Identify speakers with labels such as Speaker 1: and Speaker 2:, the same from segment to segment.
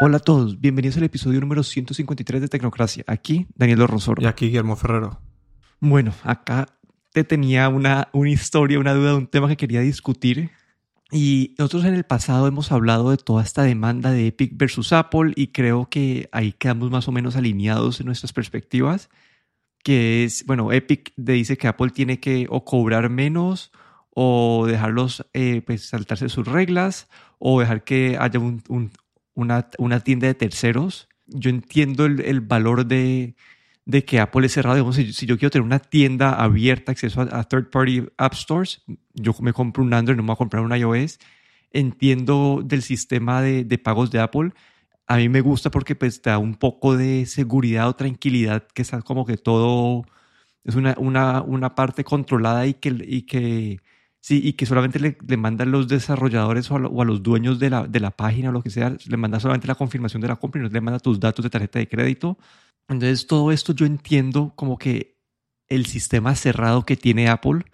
Speaker 1: Hola a todos, bienvenidos al episodio número 153 de Tecnocracia. Aquí Daniel Rosoro.
Speaker 2: Y aquí Guillermo Ferrero.
Speaker 1: Bueno, acá te tenía una, una historia, una duda, un tema que quería discutir. Y nosotros en el pasado hemos hablado de toda esta demanda de Epic versus Apple y creo que ahí quedamos más o menos alineados en nuestras perspectivas, que es, bueno, Epic dice que Apple tiene que o cobrar menos o dejarlos eh, pues, saltarse sus reglas o dejar que haya un, una, tienda de terceros. Yo entiendo el, valor de, que Apple es cerrado. si, yo quiero tener una tienda abierta, acceso a, third party app stores, yo me compro un Android, no me voy a comprar un iOS. Entiendo del sistema de, pagos de Apple. A mí me gusta porque pues da un poco de seguridad o tranquilidad, que está como que todo es una, una, una parte controlada y que, y que Sí, y que solamente le, le mandan los desarrolladores o a, los dueños de la, de la, página o lo que sea, le manda solamente la confirmación de la compra y no le manda tus datos de tarjeta de crédito. Entonces, todo esto yo entiendo como que el sistema cerrado que tiene Apple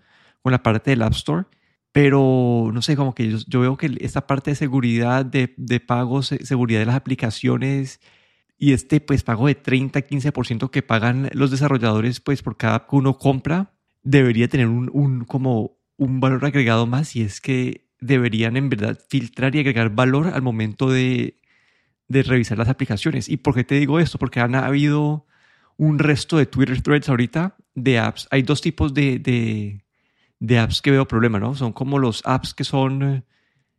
Speaker 1: con la parte del App Store, pero no sé, como que yo, yo veo que esta parte de seguridad, de, de pagos, seguridad de las aplicaciones y este pues pago de 30-15% que pagan los desarrolladores pues por cada que uno compra, debería tener un, un como un valor agregado más y es que deberían en verdad filtrar y agregar valor al momento de, de revisar las aplicaciones. ¿Y por qué te digo esto? Porque han habido un resto de Twitter threads ahorita de apps. Hay dos tipos de, de, apps que veo problema, ¿no? Son como los apps que son eh,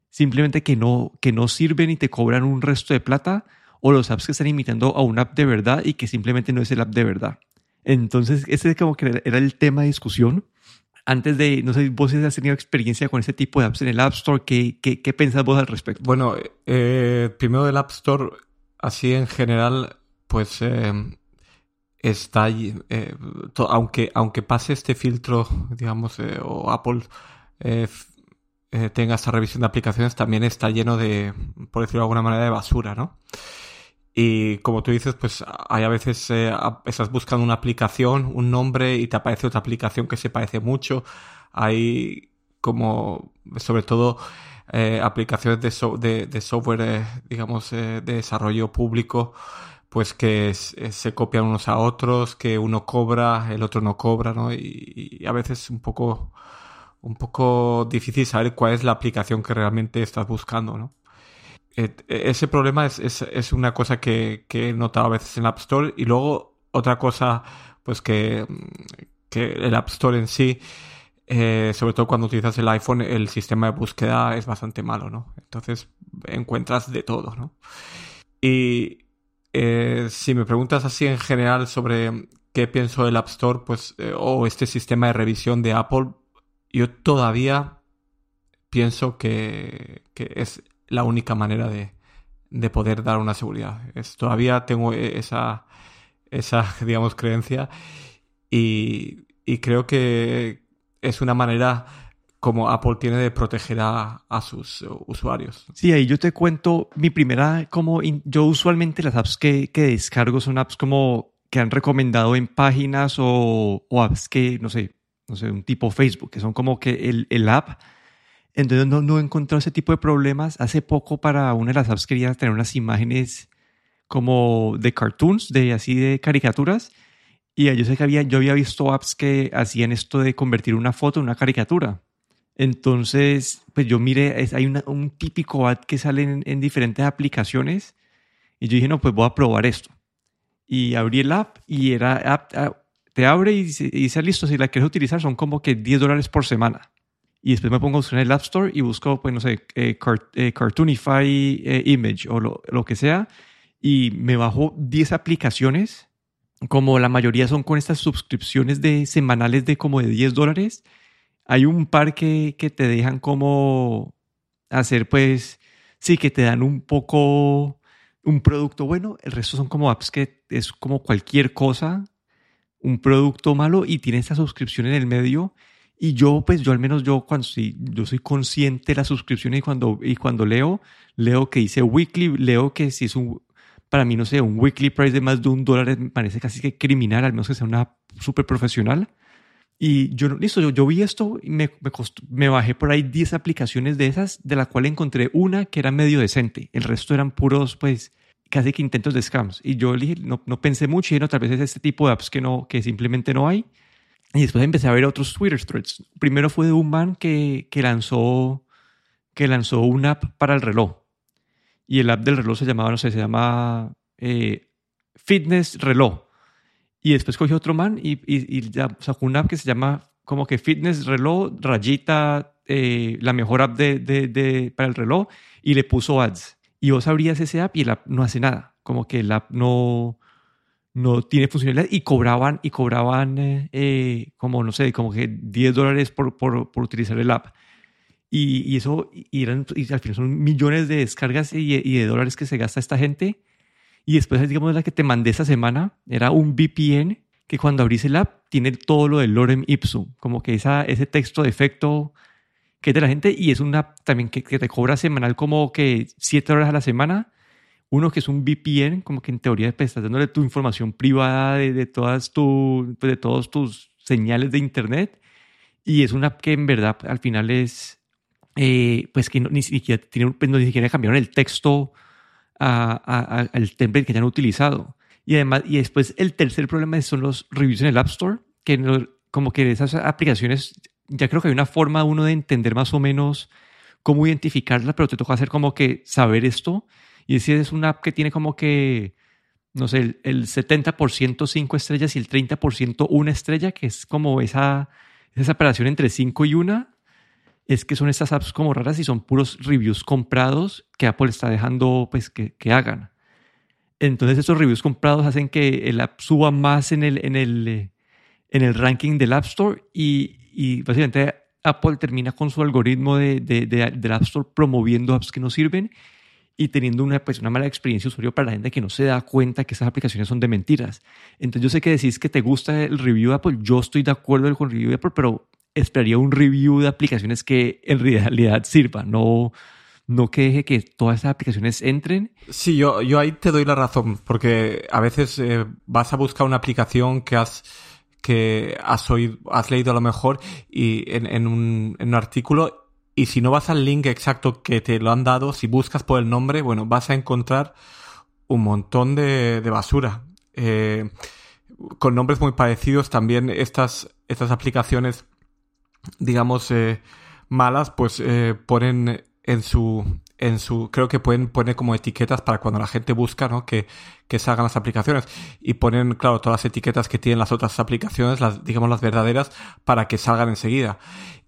Speaker 1: simplemente que no, que no sirven y te cobran un resto de plata o los apps que están imitando a una app de verdad y que simplemente no es el app de verdad. Entonces, ese como que era el tema de discusión antes de, no sé, vos has tenido experiencia con ese tipo de apps en el App Store, ¿qué, qué, qué pensás vos al respecto?
Speaker 2: Bueno, eh, primero del App Store, así en general, pues eh, está, eh, aunque, aunque pase este filtro, digamos, eh, o Apple tenga esta revisión de aplicaciones, también está lleno de, por decirlo de alguna manera, de basura, ¿no? Y como tú dices, pues hay a veces eh, estás buscando una aplicación, un nombre y te aparece otra aplicación que se parece mucho. Hay como, sobre todo, eh, aplicaciones de, de, software, eh, digamos, de desarrollo público, pues que se copian unos a otros, que uno cobra, el otro no cobra, ¿no? Y, y a veces es un poco, un poco difícil saber cuál es la aplicación que realmente estás buscando, ¿no? E, ese problema es, es, es una cosa que, que, he notado a veces en App Store y luego otra cosa pues que, que el App Store en sí eh, sobre todo cuando utilizas el iPhone el sistema de búsqueda es bastante malo no entonces encuentras de todo no y eh, si me preguntas así en general sobre qué pienso del App Store pues eh, o este sistema de revisión de Apple yo todavía pienso que, que es la única manera de, de poder dar una seguridad. Es, todavía tengo e, esa, esa, digamos, creencia y, y, creo que es una manera como Apple tiene de proteger a, a, sus usuarios.
Speaker 1: Sí, ahí yo te cuento mi primera, como yo usualmente las apps que, que descargo son apps como que han recomendado en páginas o, o apps que, no sé, no sé, un tipo Facebook, que son como que el, el app entonces no, no he encontrado ese tipo de problemas. Hace poco para una de las apps quería tener unas imágenes como de cartoons, de así de caricaturas. Y yo sé que había, yo había visto apps que hacían esto de convertir una foto en una caricatura. Entonces, pues yo miré, hay un típico ad que sale en, diferentes aplicaciones. Y yo dije, no, pues voy a probar esto. Y abrí el app y era app, ah, te abre y dice, listo, si la quieres utilizar son como que 10 dólares por semana y después me pongo a buscar en el App Store y busco, pues no sé, eh, eh, Cartoonify eh, Image o lo, lo, que sea, y me bajo 10 aplicaciones, como la mayoría son con estas suscripciones de semanales de como de 10 dólares. Hay un par que, que te dejan como hacer, pues, sí, que te dan un poco un producto bueno, el resto son como apps que es como cualquier cosa, un producto malo y tiene esta suscripción en el medio y yo, pues yo al menos yo cuando sí, yo soy consciente de las suscripciones y cuando, y cuando leo, leo que dice weekly, leo que si es un, para mí no sé, un weekly price de más de un dólar me parece casi que criminal, al menos que sea una súper profesional. Y yo, listo, yo, yo vi esto y me, me, me bajé por ahí 10 aplicaciones de esas, de la cual encontré una que era medio decente. El resto eran puros, pues, casi que intentos de scams. Y yo no, no pensé mucho y no, tal vez es este tipo de apps que, no, que simplemente no hay. Y después empecé a ver otros Twitter threads. Primero fue de un man que, que, lanzó, que lanzó una app para el reloj. Y el app del reloj se llamaba, no sé, se llama eh, Fitness Reloj. Y después cogió otro man y, y, y sacó una app que se llama como que Fitness Reloj, rayita, eh, la mejor app de, de, de, para el reloj, y le puso ads. Y vos abrías ese app y el app no hace nada. Como que el app no, no tiene funcionalidad y cobraban, y cobraban eh, eh como, no sé, como que 10 dólares por, por, por utilizar el app. Y, y eso, y, eran, y al final son millones de descargas y, y, de dólares que se gasta esta gente. Y después, digamos, la que te mandé esta semana era un VPN que cuando abrís el app tiene todo lo del lorem ipsum, como que esa, ese texto de efecto que es de la gente y es una app también que, que te cobra semanal como que 7 horas a la semana uno que es un VPN, como que en teoría pues, estás dándole tu información privada de, de todas tu, pues, de todos tus señales de internet. Y es una que en verdad al final es, eh, pues que no, ni siquiera tiene, pues, no, ni siquiera cambiaron el texto al template que ya han utilizado. Y además, y después el tercer problema son los reviews en el App Store, que no, como que esas aplicaciones, ya creo que hay una forma uno de entender más o menos cómo identificarla, pero te toca hacer como que saber esto y si es una app que tiene como que, no sé, el, el 70% 5 estrellas y el 30% una estrella, que es como esa, esa separación entre 5 y 1, es que son estas apps como raras y son puros reviews comprados que Apple está dejando pues que, que hagan. Entonces estos reviews comprados hacen que el app suba más en el, en el, en el ranking del App Store y, y básicamente Apple termina con su algoritmo de, de, de, del App Store promoviendo apps que no sirven y teniendo una, pues, una mala experiencia usuario para la gente que no se da cuenta que esas aplicaciones son de mentiras. Entonces yo sé que decís que te gusta el review de Apple, yo estoy de acuerdo con el review de Apple, pero esperaría un review de aplicaciones que en realidad sirvan, no, no que deje que todas esas aplicaciones entren.
Speaker 2: Sí, yo, yo ahí te doy la razón, porque a veces eh, vas a buscar una aplicación que has que has oído, has leído a lo mejor y en, en un artículo y si no vas al link exacto que te lo han dado, si buscas por el nombre, bueno, vas a encontrar un montón de, de basura. Eh, con nombres muy parecidos, también estas, estas aplicaciones, digamos, eh, malas, pues eh, ponen en su, en su, creo que pueden poner como etiquetas para cuando la gente busca, ¿no? Que, que salgan las aplicaciones. Y ponen, claro, todas las etiquetas que tienen las otras aplicaciones, las, digamos, las verdaderas, para que salgan enseguida.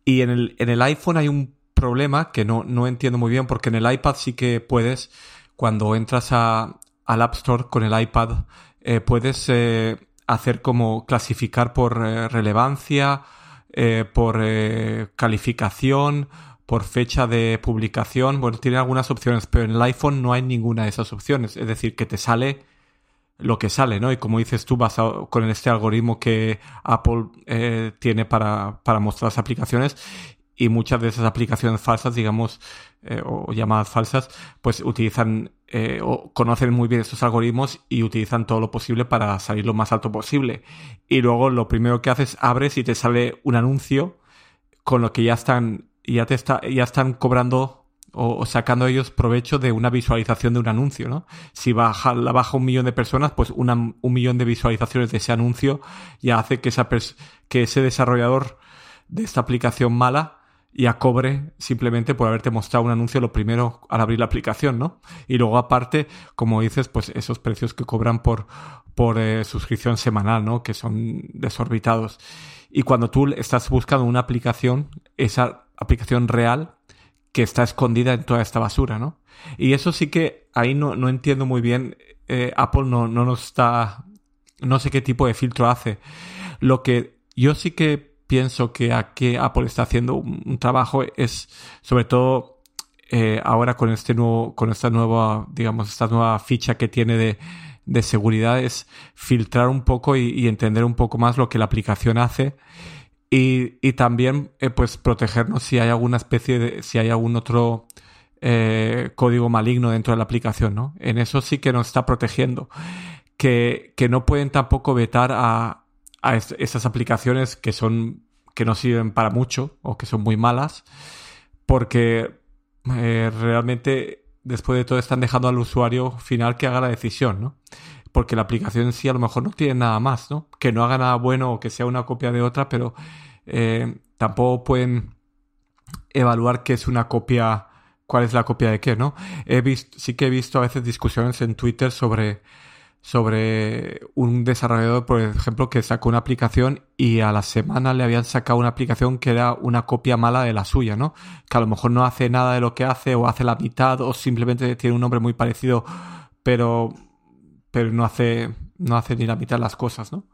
Speaker 2: Y en el, en el iPhone hay un problema que no, no entiendo muy bien porque en el iPad sí que puedes, cuando entras a, al App Store con el iPad, eh, puedes eh, hacer como clasificar por eh, relevancia, por calificación, por fecha de publicación. Bueno, tiene algunas opciones, pero en el iPhone no hay ninguna de esas opciones. Es decir, que te sale lo que sale, ¿no? Y como dices tú, vas con este algoritmo que Apple eh, tiene para, para mostrar las aplicaciones y muchas de esas aplicaciones falsas, digamos, eh, o llamadas falsas, pues utilizan eh, o conocen muy bien estos algoritmos y utilizan todo lo posible para salir lo más alto posible. Y luego lo primero que haces, abres y te sale un anuncio con lo que ya están, ya te está, ya están cobrando o, sacando ellos provecho de una visualización de un anuncio, ¿no? Si baja, la baja un millón de personas, pues una, un millón de visualizaciones de ese anuncio ya hace que esa que ese desarrollador de esta aplicación mala y a cobre simplemente por haberte mostrado un anuncio lo primero al abrir la aplicación, ¿no? Y luego aparte, como dices, pues esos precios que cobran por, por eh, suscripción semanal, ¿no? Que son desorbitados. Y cuando tú estás buscando una aplicación, esa aplicación real que está escondida en toda esta basura, ¿no? Y eso sí que ahí no, no entiendo muy bien. Eh, Apple no, no nos está... No sé qué tipo de filtro hace. Lo que yo sí que pienso que aquí Apple está haciendo un, trabajo es sobre todo eh, ahora con este nuevo, con esta nueva, digamos, esta nueva ficha que tiene de, de seguridad es filtrar un poco y, entender un poco más lo que la aplicación hace y, y también eh, pues protegernos si hay alguna especie de, si hay algún otro eh, código maligno dentro de la aplicación, ¿no? En eso sí que nos está protegiendo. Que, que no pueden tampoco vetar a, a esas aplicaciones que son que no sirven para mucho o que son muy malas porque eh, realmente después de todo están dejando al usuario final que haga la decisión, ¿no? Porque la aplicación en sí a lo mejor no tiene nada más, ¿no? Que no haga nada bueno o que sea una copia de otra, pero eh, tampoco pueden evaluar qué es una copia, cuál es la copia de qué, ¿no? He visto, sí que he visto a veces discusiones en Twitter sobre sobre un desarrollador, por ejemplo, que sacó una aplicación y a la semana le habían sacado una aplicación que era una copia mala de la suya, ¿no? Que a lo mejor no hace nada de lo que hace o hace la mitad o simplemente tiene un nombre muy parecido, pero, pero no hace, no hace ni la mitad las cosas, ¿no?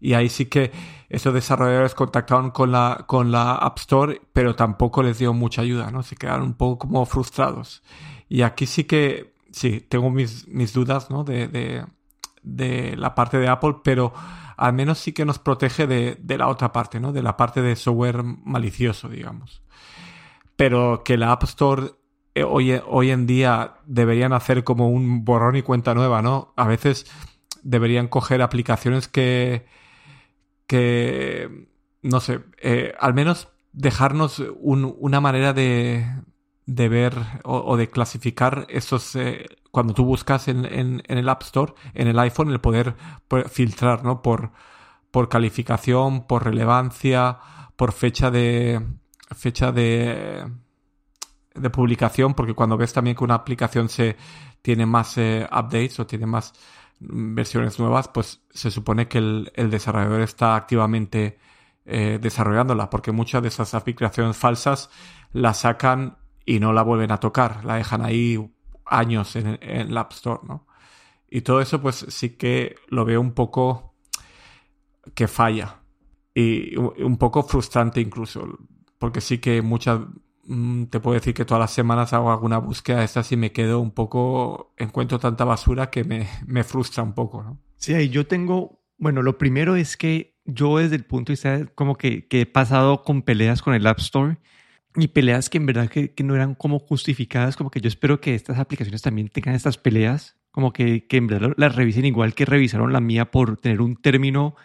Speaker 2: Y ahí sí que esos desarrolladores contactaron con la, con la App Store, pero tampoco les dio mucha ayuda, ¿no? Se quedaron un poco como frustrados. Y aquí sí que, sí, tengo mis, mis dudas, ¿no? de, de la parte de Apple, pero al menos sí que nos protege de, la otra parte, ¿no? De la parte de software malicioso, digamos. Pero que la App Store eh, hoy, hoy en día deberían hacer como un borrón y cuenta nueva, ¿no? A veces deberían coger aplicaciones que, que no sé, eh, al menos dejarnos una manera de, de ver o, de clasificar esos eh, cuando tú buscas en, en, el App Store, en el iPhone, el poder filtrar, ¿no? Por, por calificación, por relevancia, por fecha de fecha de, de publicación, porque cuando ves también que una aplicación se tiene más eh, updates o tiene más versiones nuevas, pues se supone que el, el desarrollador está activamente eh, desarrollándola, porque muchas de esas aplicaciones falsas la sacan y no la vuelven a tocar, la dejan ahí años en, el App Store, ¿no? Y todo eso, pues sí que lo veo un poco que falla. Y un poco frustrante incluso. Porque sí que muchas. Mm, te puedo decir que todas las semanas hago alguna búsqueda de estas y me quedo un poco. Encuentro tanta basura que me, me frustra un poco, ¿no?
Speaker 1: Sí, yo tengo. Bueno, lo primero es que yo desde el punto de vista como que, que he pasado con peleas con el App Store y peleas que en verdad que, no eran como justificadas, como que yo espero que estas aplicaciones también tengan estas peleas, como que, que en verdad las revisen igual que revisaron la mía por tener un término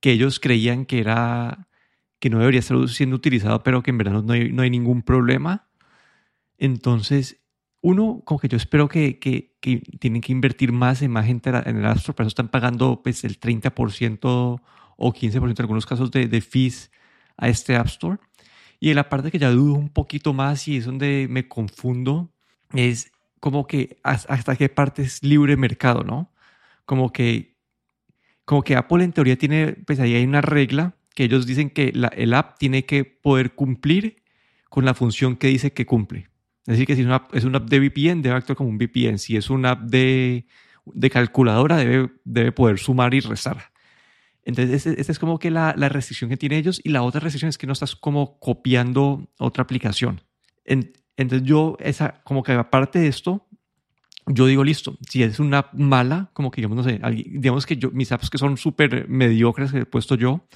Speaker 1: que ellos creían que era que no debería estar siendo utilizado, pero que en verdad no hay, no hay ningún problema. Entonces, uno, como que yo espero que, que, tienen que invertir más en más gente en el App Store, por eso están pagando pues, el 30% o 15% en algunos casos de, de fees a este App Store. Y en la parte que ya dudo un poquito más y es donde me confundo, es como que hasta qué parte es libre mercado, ¿no? Como que, como que Apple en teoría tiene, pues ahí hay una regla que ellos dicen que la, el app tiene que poder cumplir con la función que dice que cumple. Es decir, que si es una, app, es una app de VPN, debe actuar como un VPN. Si es una app de, de calculadora, debe, debe poder sumar y restar. Entonces, esta es como que la, la, restricción que tienen ellos y la otra restricción es que no estás como copiando otra aplicación. entonces, yo, esa, como que aparte de esto, yo digo, listo, si es una mala, como que digamos, no sé, digamos que yo, mis apps que son súper mediocres que he puesto yo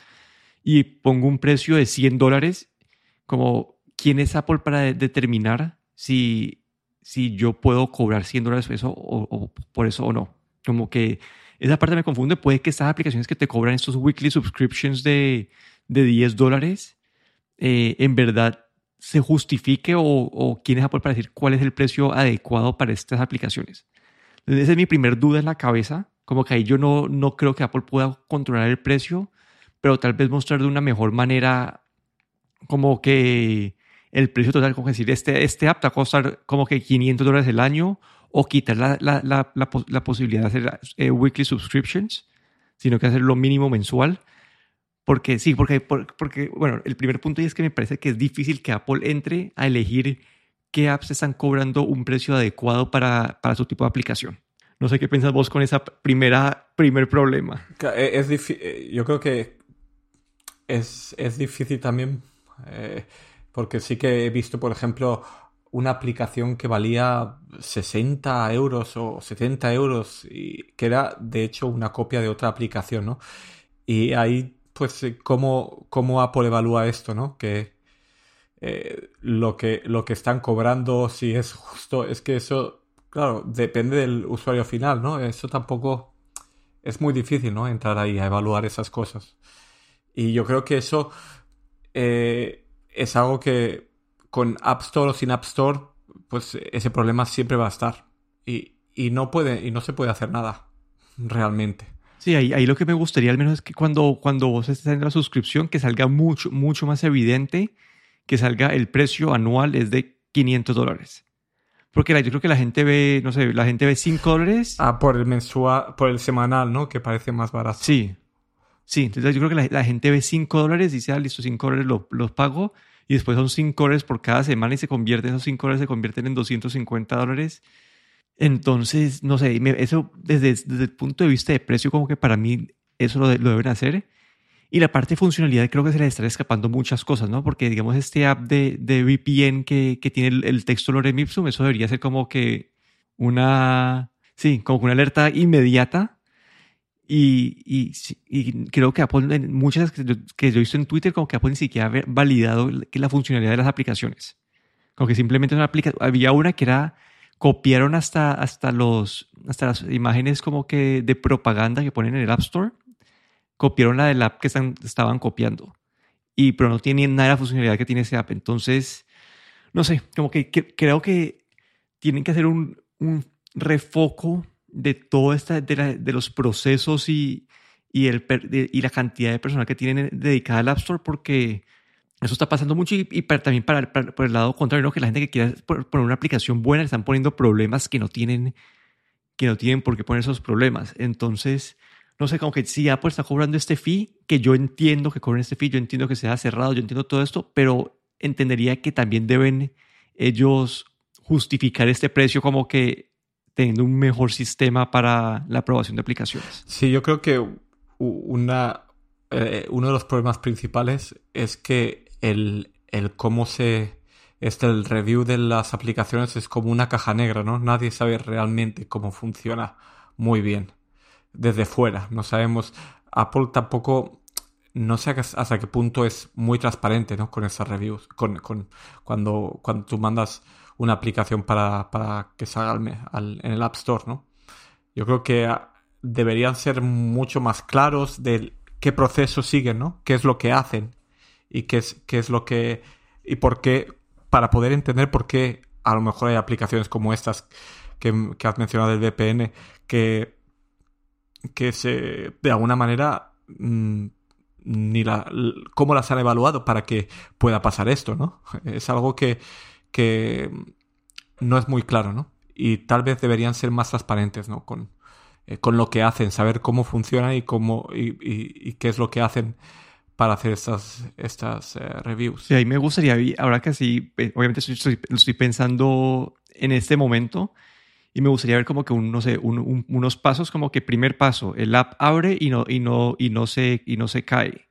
Speaker 1: y pongo un precio de 100 dólares, como, ¿quién es Apple para determinar si, si yo puedo cobrar 100 dólares por eso o por eso o no? Como que esa parte me confunde. Puede que estas aplicaciones que te cobran estos weekly subscriptions de, de 10 dólares, eh, en verdad se justifique o, o quién es Apple para decir cuál es el precio adecuado para estas aplicaciones. Entonces, esa es mi primer duda en la cabeza. Como que ahí yo no, no creo que Apple pueda controlar el precio, pero tal vez mostrar de una mejor manera como que el precio total, como decir, este, este app te va a costar como que 500 dólares el año o quitar la, la, la, la posibilidad de hacer eh, weekly subscriptions, sino que hacer lo mínimo mensual. Porque sí, porque, porque, bueno, el primer punto es que me parece que es difícil que Apple entre a elegir qué apps están cobrando un precio adecuado para, para su tipo de aplicación. No sé qué piensas vos con primera primer problema.
Speaker 2: Eh, es eh, yo creo que es, es difícil también porque sí que he visto, por ejemplo, una aplicación que valía 60 euros o 70 euros y que era de hecho una copia de otra aplicación, ¿no? Y ahí, pues, eh, cómo, cómo Apple evalúa esto, ¿no? Que eh, lo que lo que están cobrando, si es justo, es que eso, claro, depende del usuario final, ¿no? Eso tampoco es muy difícil, ¿no? Entrar ahí a evaluar esas cosas. Y yo creo que eso eh, es algo que con App Store o sin App Store, pues ese problema siempre va a estar. Y, y no puede, y no se puede hacer nada, realmente.
Speaker 1: Sí, ahí, ahí, lo que me gustaría al menos es que cuando, cuando vos estés en la suscripción, que salga mucho, mucho más evidente, que salga el precio anual es de 500 dólares. Porque yo creo que la gente ve, no sé, la gente ve 5 dólares.
Speaker 2: Ah, por el mensual, por el semanal, ¿no? Que parece más barato.
Speaker 1: Sí. Sí, entonces yo creo que la, gente ve 5 dólares y dice, ah, listo, 5 dólares los pago. Y después son 5 dólares por cada semana y se convierten, esos 5 dólares se convierten en 250 dólares. Entonces, no sé, eso desde, desde, el punto de vista de precio, como que para mí eso lo, lo deben hacer. Y la parte de funcionalidad creo que se le están escapando muchas cosas, ¿no? Porque digamos este app de, de VPN que, que tiene el, texto lorem ipsum, eso debería ser como que una, sí, como una alerta inmediata. Y, y, y creo que Apple, en muchas que yo, que yo he visto en Twitter, como que Apple ni siquiera ha validado que la funcionalidad de las aplicaciones. Como que simplemente una aplicación, había una que era, copiaron hasta, hasta, los, hasta las imágenes como que de propaganda que ponen en el App Store copiaron la del app que están, estaban copiando. Y, pero no tienen nada de la funcionalidad que tiene ese app. Entonces, no sé, como que, creo que tienen que hacer un, un refoco de todo esta, de, de los procesos y, y, el, y la cantidad de personal que tienen dedicada al App Store porque eso está pasando mucho y, también para, por el lado contrario, ¿no? que la gente que quiere poner una aplicación buena le están poniendo problemas que no tienen que no tienen por qué poner esos problemas. Entonces, no sé, como que si Apple está cobrando este fee, que yo entiendo que cobren este fee, yo entiendo que sea cerrado, yo entiendo todo esto, pero entendería que también deben ellos justificar este precio como que teniendo un mejor sistema para la aprobación de aplicaciones.
Speaker 2: Sí, yo creo que una, eh, uno de los problemas principales es que el, el cómo se... Este, el review de las aplicaciones es como una caja negra, ¿no? Nadie sabe realmente cómo funciona muy bien desde fuera. No sabemos. Apple tampoco. No sé hasta qué punto es muy transparente ¿no? con esas reviews. Con, con, cuando, cuando tú mandas una aplicación para, para que salga al, en el App Store, ¿no? Yo creo que ah, deberían ser mucho más claros de qué proceso siguen, ¿no? Qué es lo que hacen y qué es, qué es lo que... y por qué, para poder entender por qué a lo mejor hay aplicaciones como estas que, que has mencionado del VPN que que se, de alguna manera, mm, ni la, cómo las han evaluado para que pueda pasar esto, ¿no? Es algo que, que no es muy claro, ¿no? Y tal vez deberían ser más transparentes, ¿no? Con, eh, con lo que hacen, saber cómo funciona y cómo y, y, qué es lo que hacen para hacer estas, estas eh, reviews.
Speaker 1: Sí, ahí me gustaría, ahora que sí, eh, obviamente estoy, estoy pensando en este momento, y me gustaría ver como que un, no sé, unos pasos como que primer paso, el app abre y no, y no, y no, se, y no se cae.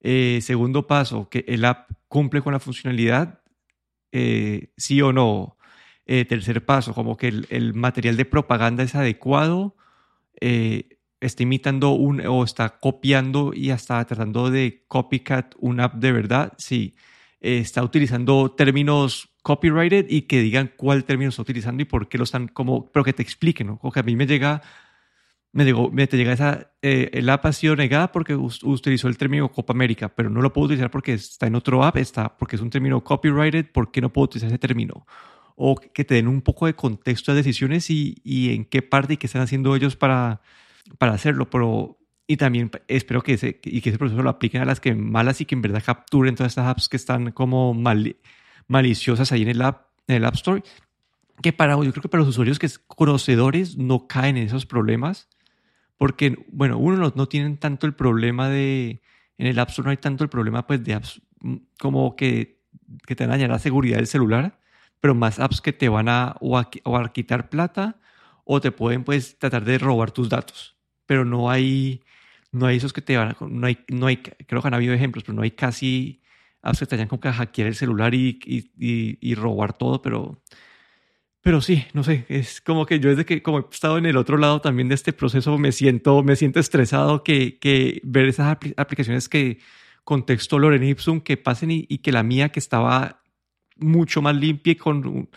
Speaker 1: Eh, segundo paso, que el app cumple con la funcionalidad, eh, sí o no. Eh, tercer paso, como que el, material de propaganda es adecuado, está imitando un, o está copiando y hasta tratando de copycat una app de verdad, sí. está utilizando términos copyrighted y que digan cuál término está utilizando y por qué lo están como, pero que te expliquen, ¿no? Porque a mí me llega, me llegó, me te llega esa, eh, el app ha sido negada porque utilizó el término Copa América, pero no lo puedo utilizar porque está en otro app, está porque es un término copyrighted, ¿por qué no puedo utilizar ese término? O que te den un poco de contexto de decisiones y, y en qué parte y qué están haciendo ellos para, para hacerlo, pero y también espero que ese, y que ese proceso lo apliquen a las que malas y que en verdad capturen todas estas apps que están como mal, maliciosas ahí en el App, en el App Store, que para, yo creo que para los usuarios que es conocedores no caen en esos problemas, porque, bueno, uno no, no tienen tanto el problema de, en el App Store no hay tanto el problema pues de apps mm, como que, que te van la seguridad del celular, pero más apps que te van a o, a o a quitar plata o te pueden pues tratar de robar tus datos, pero no hay no hay esos que te van a, no hay no hay creo que han habido ejemplos, pero no hay casi apps que te como que hackear el celular y, y, y, robar todo, pero, pero sí, no sé, es como que yo desde que como he estado en el otro lado también de este proceso me siento, me siento estresado que, que ver esas aplicaciones que con texto Loren Ipsum que pasen y, y, que la mía que estaba mucho más limpia y, con,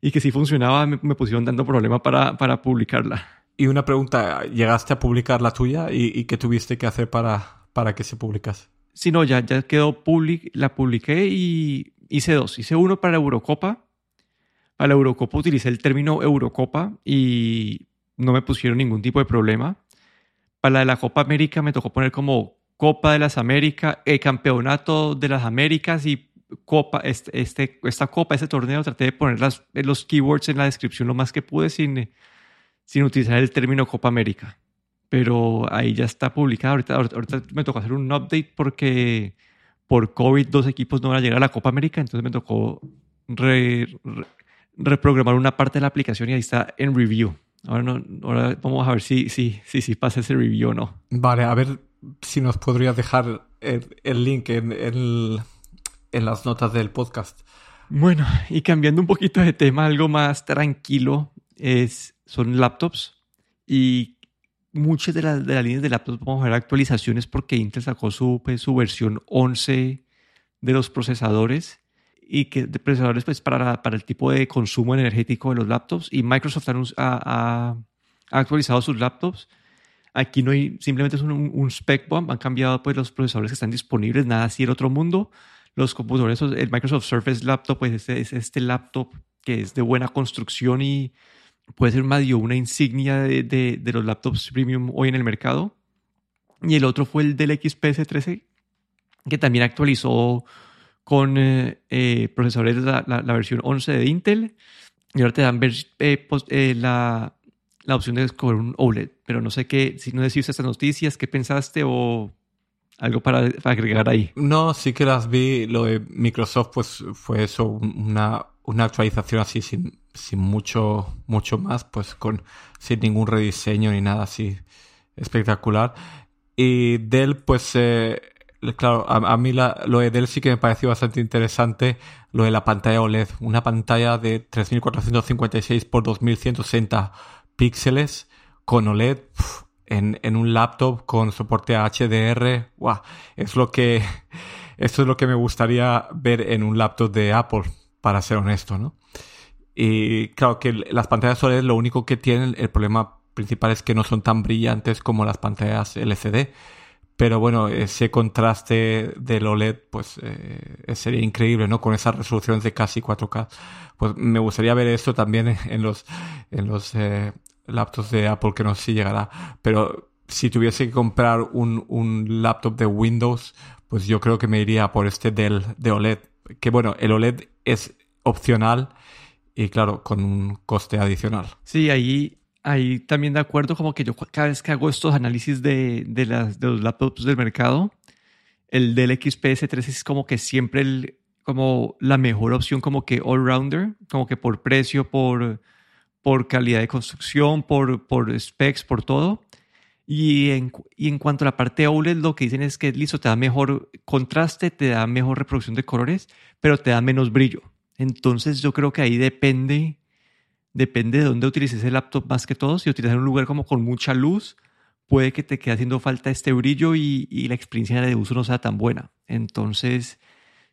Speaker 1: y que sí funcionaba me, me pusieron dando problema para, para publicarla.
Speaker 2: Y una pregunta, ¿llegaste a publicar la tuya y, y qué tuviste que hacer para, para que se publicase?
Speaker 1: Sí, no, ya, ya quedó public, la publiqué y hice dos. Hice uno para Eurocopa, Para la Eurocopa utilicé el término Eurocopa y no me pusieron ningún tipo de problema. Para la de la Copa América me tocó poner como Copa de las Américas, el Campeonato de las Américas y Copa, este, este, esta Copa, este torneo, traté de poner las, los keywords en la descripción lo más que pude sin, sin utilizar el término Copa América. Pero ahí ya está publicado. Ahorita, ahorita me tocó hacer un update porque por COVID dos equipos no van a llegar a la Copa América, entonces me tocó reprogramar una parte de la aplicación y ahí está en review. Ahora, no, ahora vamos a ver si, si, si, si pasa ese review o no.
Speaker 2: Vale, a ver si nos podrías dejar el, link en, en las notas del podcast.
Speaker 1: Bueno, y cambiando un poquito de tema, algo más tranquilo, es, son laptops. Y muchas de, las, de las líneas de laptops vamos a ver actualizaciones porque Intel sacó su, pues, su versión 11 de los procesadores y que de procesadores pues para, para el tipo de consumo energético de los laptops y Microsoft ha, actualizado sus laptops. Aquí no hay, simplemente es un, spec bomb, han cambiado pues los procesadores que están disponibles, nada así el otro mundo. Los computadores, el Microsoft Surface Laptop pues es, es este laptop que es de buena construcción y puede ser medio una insignia de, de, los laptops premium hoy en el mercado. Y el otro fue el del XPS 13, que también actualizó con eh, eh, procesadores de la, la, versión 11 de Intel. Y ahora te dan ver, eh, la, la, opción de escoger un OLED. Pero no sé qué, si no decís estas noticias, qué pensaste o algo para, para, agregar ahí.
Speaker 2: No, sí que las vi. Lo de Microsoft, pues fue eso, una, una actualización así sin, sin mucho, mucho más, pues con, sin ningún rediseño ni nada así espectacular. Y Dell, pues, eh, claro, a, mí lo de Dell sí que me pareció bastante interesante, lo de la pantalla OLED. Una pantalla de 3456 por 2160 píxeles con OLED en, un laptop con soporte a HDR. Es lo que, esto es lo que me gustaría ver en un laptop de Apple, para ser honesto, ¿no? Y claro que las pantallas OLED lo único que tienen, el problema principal es que no son tan brillantes como las pantallas LCD. Pero bueno, ese contraste del OLED, pues eh, sería increíble, ¿no? Con esas resoluciones de casi 4K. Pues me gustaría ver esto también en los, en los eh, laptops de Apple, que no sé si llegará. Pero si tuviese que comprar un, un laptop de Windows, pues yo creo que me iría por este Dell de OLED. Que bueno, el OLED es opcional y claro, con un coste adicional.
Speaker 1: Sí, ahí, ahí también de acuerdo, como que yo cada vez que hago estos análisis de, de, las, de los laptops del mercado, el del XPS 3 es como que siempre el, como la mejor opción, como que all-rounder, como que por precio, por, por calidad de construcción, por, por specs, por todo. Y en, y en cuanto a la parte OLED, lo que dicen es que listo, te da mejor contraste, te da mejor reproducción de colores, pero te da menos brillo. Entonces yo creo que ahí depende, depende de dónde utilices el laptop más que todo. Si utilizas un lugar como con mucha luz, puede que te quede haciendo falta este brillo y, la experiencia de uso no sea tan buena. Entonces,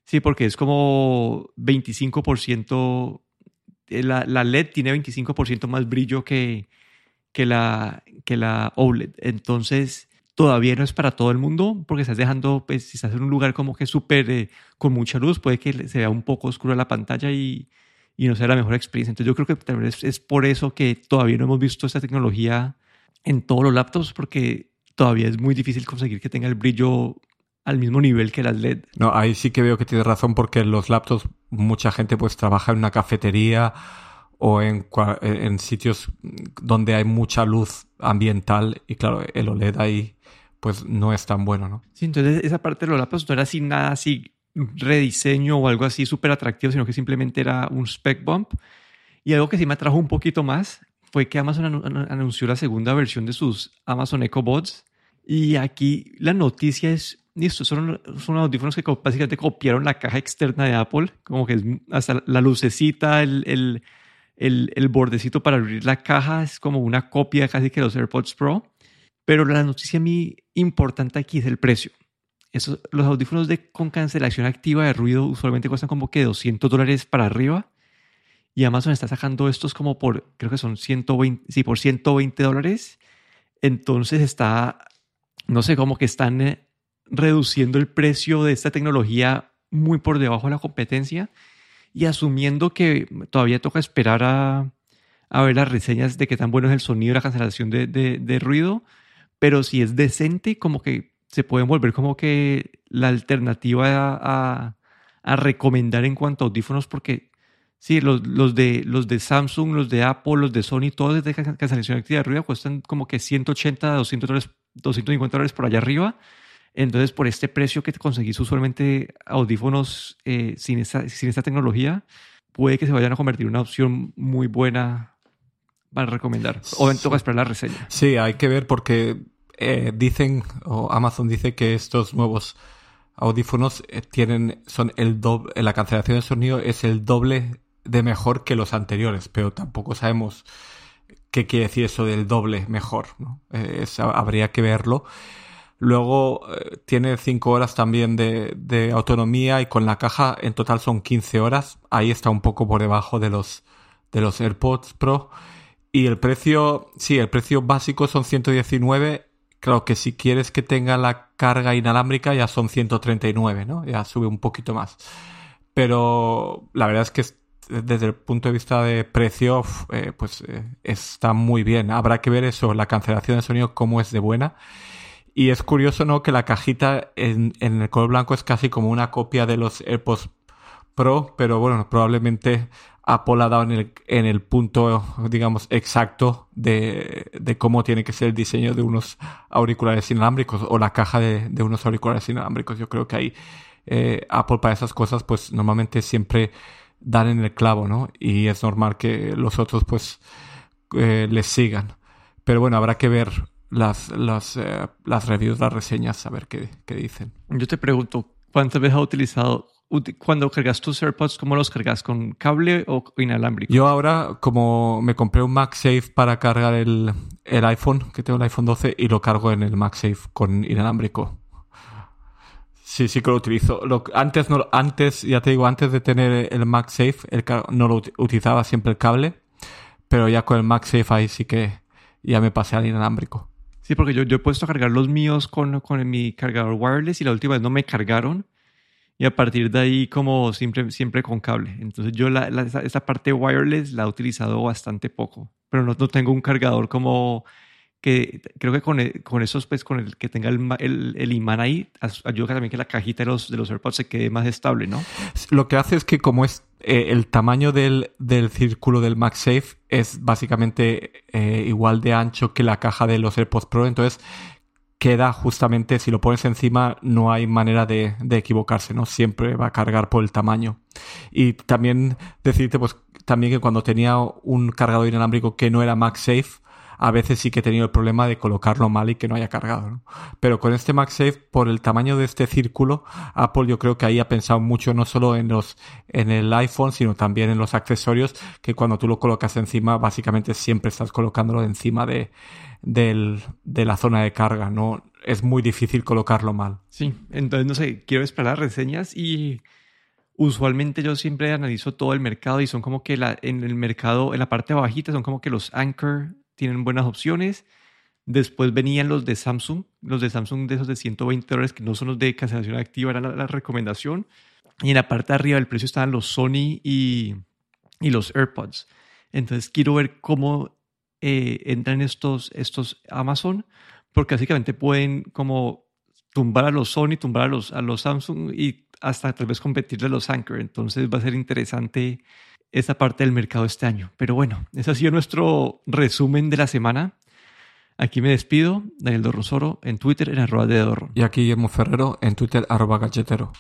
Speaker 1: sí, porque es como 25%, eh, la, la LED tiene 25% más brillo que, que, la, que la OLED. Entonces, todavía no es para todo el mundo, porque estás dejando, pues, si estás en un lugar como que súper eh, con mucha luz, puede que se vea un poco oscuro la pantalla y, y no sea la mejor experiencia. Entonces yo creo que tal vez es por eso que todavía no hemos visto esta tecnología en todos los laptops, porque todavía es muy difícil conseguir que tenga el brillo al mismo nivel que las LED.
Speaker 2: No, ahí sí que veo que tienes razón, porque en los laptops mucha gente pues trabaja en una cafetería o en, en sitios donde hay mucha luz ambiental y claro, el OLED ahí pues no es tan bueno, ¿no?
Speaker 1: Sí, entonces esa parte de los laptops no era así nada así rediseño o algo así súper atractivo, sino que simplemente era un spec bump. Y algo que sí me atrajo un poquito más fue que Amazon anunció la segunda versión de sus Amazon Echo Buds. Y aquí la noticia es, listo, son, son audífonos que básicamente copiaron la caja externa de Apple, como que es hasta la lucecita, el, el, el, el bordecito para abrir la caja es como una copia casi que los AirPods Pro. Pero la noticia a mí importante aquí es el precio. Esos, los audífonos de, con cancelación activa de ruido usualmente cuestan como que 200 dólares para arriba. Y Amazon está sacando estos como por, creo que son 120, sí, por 120 dólares. Entonces está, no sé, como que están eh, reduciendo el precio de esta tecnología muy por debajo de la competencia. Y asumiendo que todavía toca esperar a, a ver las reseñas de qué tan bueno es el sonido y la cancelación de, de, ruido, pero si es decente, como que se pueden volver como que la alternativa a, a, recomendar en cuanto a audífonos, porque sí, los, los, de, los de Samsung, los de Apple, los de Sony, todos de cancelación activa de ruido cuestan como que 180, 200 dólares, 250 dólares por allá arriba. Entonces, por este precio que te conseguís usualmente audífonos eh, sin, esta, sin esta tecnología, puede que se vayan a convertir en una opción muy buena para recomendar. O toca esperar la reseña.
Speaker 2: Sí, hay que ver porque eh, dicen, o Amazon dice que estos nuevos audífonos eh, tienen, son el doble, la cancelación de sonido es el doble de mejor que los anteriores, pero tampoco sabemos qué quiere decir eso del doble mejor, ¿no? Eh, habría que verlo. Luego tiene 5 horas también de, de, autonomía y con la caja en total son 15 horas. Ahí está un poco por debajo de los, de los AirPods Pro. Y el precio, sí, el precio básico son 119. Creo que si quieres que tenga la carga inalámbrica ya son 139, ¿no? Ya sube un poquito más. Pero la verdad es que desde el punto de vista de precio, eh, pues eh, está muy bien. Habrá que ver eso, la cancelación de sonido, cómo es de buena. Y es curioso, ¿no? Que la cajita en, en el color blanco es casi como una copia de los AirPods Pro, pero bueno, probablemente Apple ha dado en el, en el punto, digamos, exacto de, de, cómo tiene que ser el diseño de unos auriculares inalámbricos o la caja de, de unos auriculares inalámbricos. Yo creo que ahí eh, Apple para esas cosas, pues normalmente siempre dan en el clavo, ¿no? Y es normal que los otros, pues, eh, les sigan. Pero bueno, habrá que ver las, las, eh, las reviews, las reseñas, a ver qué, qué dicen.
Speaker 1: Yo te pregunto, ¿cuántas veces ha utilizado cuando cargas tus AirPods, ¿cómo los cargas? ¿Con cable o inalámbrico?
Speaker 2: Yo ahora, como me compré un MagSafe para cargar el, el iPhone, que tengo el iPhone 12, y lo cargo en el MagSafe con inalámbrico. Sí, sí que lo utilizo. Lo, antes, no, antes, ya te digo, antes de tener el MagSafe, el, no lo utilizaba siempre el cable, pero ya con el MagSafe ahí sí que ya me pasé al inalámbrico.
Speaker 1: Sí, porque yo, yo he puesto a cargar los míos con, con mi cargador wireless y la última vez no me cargaron y a partir de ahí como siempre, siempre con cable. Entonces yo la, esa, parte wireless la he utilizado bastante poco, pero no, no tengo un cargador como que creo que con, e, con esos, pues con el que tenga el, el, el, imán ahí, ayuda también que la cajita de los, de los AirPods se quede más estable, ¿no?
Speaker 2: Lo que hace es que como es eh, el tamaño del, del, círculo del MagSafe es básicamente eh, igual de ancho que la caja de los AirPods Pro, entonces queda justamente, si lo pones encima, no hay manera de, de, equivocarse, ¿no? Siempre va a cargar por el tamaño. Y también decirte, pues, también que cuando tenía un cargador inalámbrico que no era MagSafe, a veces sí que he tenido el problema de colocarlo mal y que no haya cargado. ¿no? Pero con este MagSafe, por el tamaño de este círculo, Apple yo creo que ahí ha pensado mucho no solo en los en el iPhone, sino también en los accesorios, que cuando tú lo colocas encima, básicamente siempre estás colocándolo encima de, del, de la zona de carga, ¿no? Es muy difícil colocarlo mal.
Speaker 1: Sí, entonces no sé, quiero esperar reseñas y usualmente yo siempre analizo todo el mercado y son como que en el mercado, en la parte bajita, son como que los Anchor tienen buenas opciones. Después venían los de Samsung, los de Samsung de esos de 120 dólares que no son los de cancelación activa, era la, recomendación. Y en la parte de arriba del precio estaban los Sony y, y los AirPods. Entonces quiero ver cómo eh, entran estos, estos Amazon, porque básicamente pueden como tumbar a los Sony, tumbar a los, a los Samsung y hasta tal vez competirle a los Anchor. Entonces va a ser interesante esa parte del mercado este año. Pero bueno, ese ha sido nuestro resumen de la semana. Aquí me despido, Daniel Dorronsoro, en Twitter en arroba de Dorro.
Speaker 2: Y aquí Guillermo Ferrero, en Twitter arroba galletero.